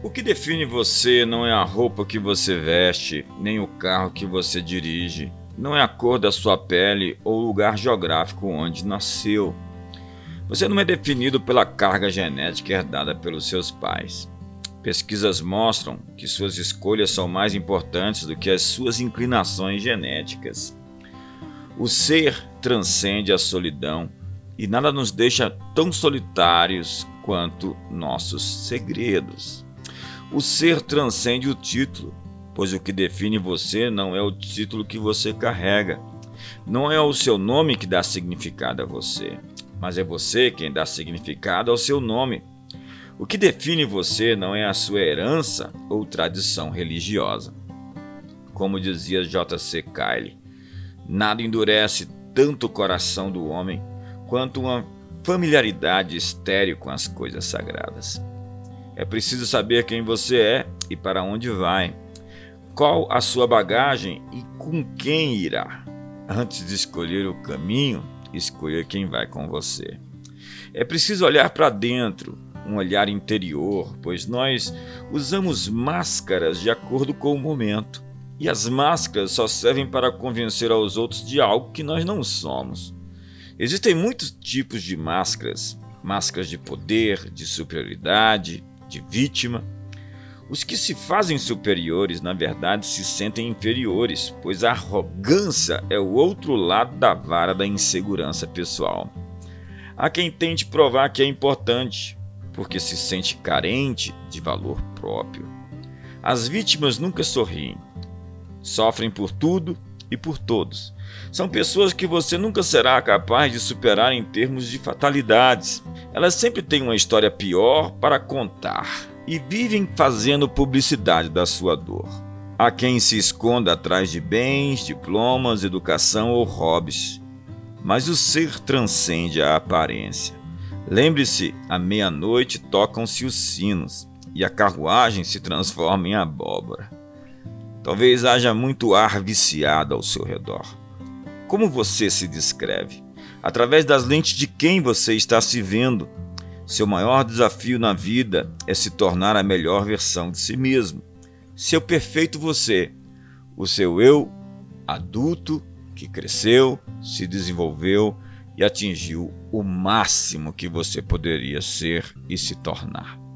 O que define você não é a roupa que você veste, nem o carro que você dirige, não é a cor da sua pele ou o lugar geográfico onde nasceu. Você não é definido pela carga genética herdada pelos seus pais. Pesquisas mostram que suas escolhas são mais importantes do que as suas inclinações genéticas. O ser transcende a solidão e nada nos deixa tão solitários quanto nossos segredos. O ser transcende o título, pois o que define você não é o título que você carrega. Não é o seu nome que dá significado a você, mas é você quem dá significado ao seu nome. O que define você não é a sua herança ou tradição religiosa. Como dizia J.C. Kyle, nada endurece tanto o coração do homem quanto uma familiaridade estéril com as coisas sagradas. É preciso saber quem você é e para onde vai, qual a sua bagagem e com quem irá. Antes de escolher o caminho, escolha quem vai com você. É preciso olhar para dentro, um olhar interior, pois nós usamos máscaras de acordo com o momento. E as máscaras só servem para convencer aos outros de algo que nós não somos. Existem muitos tipos de máscaras: máscaras de poder, de superioridade, de vítima. Os que se fazem superiores, na verdade, se sentem inferiores, pois a arrogância é o outro lado da vara da insegurança pessoal. Há quem tente provar que é importante, porque se sente carente de valor próprio. As vítimas nunca sorriem, sofrem por tudo e por todos. São pessoas que você nunca será capaz de superar em termos de fatalidades. Elas sempre têm uma história pior para contar e vivem fazendo publicidade da sua dor. Há quem se esconda atrás de bens, diplomas, educação ou hobbies. Mas o ser transcende a aparência. Lembre-se, à meia-noite tocam-se os sinos e a carruagem se transforma em abóbora. Talvez haja muito ar viciado ao seu redor. Como você se descreve? Através das lentes de quem você está se vendo. Seu maior desafio na vida é se tornar a melhor versão de si mesmo. Seu perfeito você, o seu eu adulto que cresceu, se desenvolveu e atingiu o máximo que você poderia ser e se tornar.